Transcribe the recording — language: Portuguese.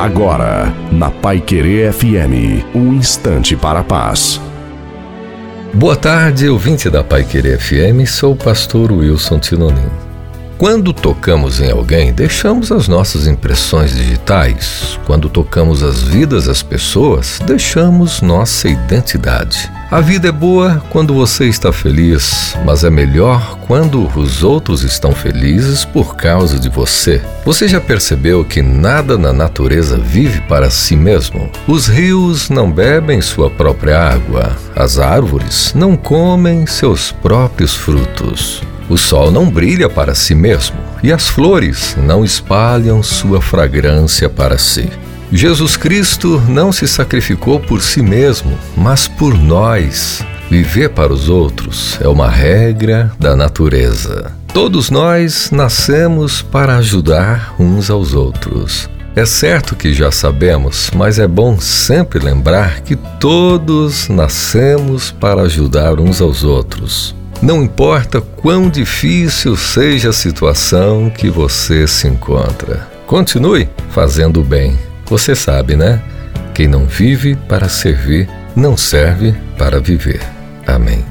Agora, na Pai Querer FM, um instante para a paz. Boa tarde, ouvinte da Pai Querer FM, sou o pastor Wilson Tinonim. Quando tocamos em alguém, deixamos as nossas impressões digitais. Quando tocamos as vidas das pessoas, deixamos nossa identidade. A vida é boa quando você está feliz, mas é melhor quando os outros estão felizes por causa de você. Você já percebeu que nada na natureza vive para si mesmo? Os rios não bebem sua própria água, as árvores não comem seus próprios frutos. O sol não brilha para si mesmo e as flores não espalham sua fragrância para si. Jesus Cristo não se sacrificou por si mesmo, mas por nós. Viver para os outros é uma regra da natureza. Todos nós nascemos para ajudar uns aos outros. É certo que já sabemos, mas é bom sempre lembrar que todos nascemos para ajudar uns aos outros. Não importa quão difícil seja a situação que você se encontra, continue fazendo o bem você sabe, né? Quem não vive para servir, não serve para viver. Amém.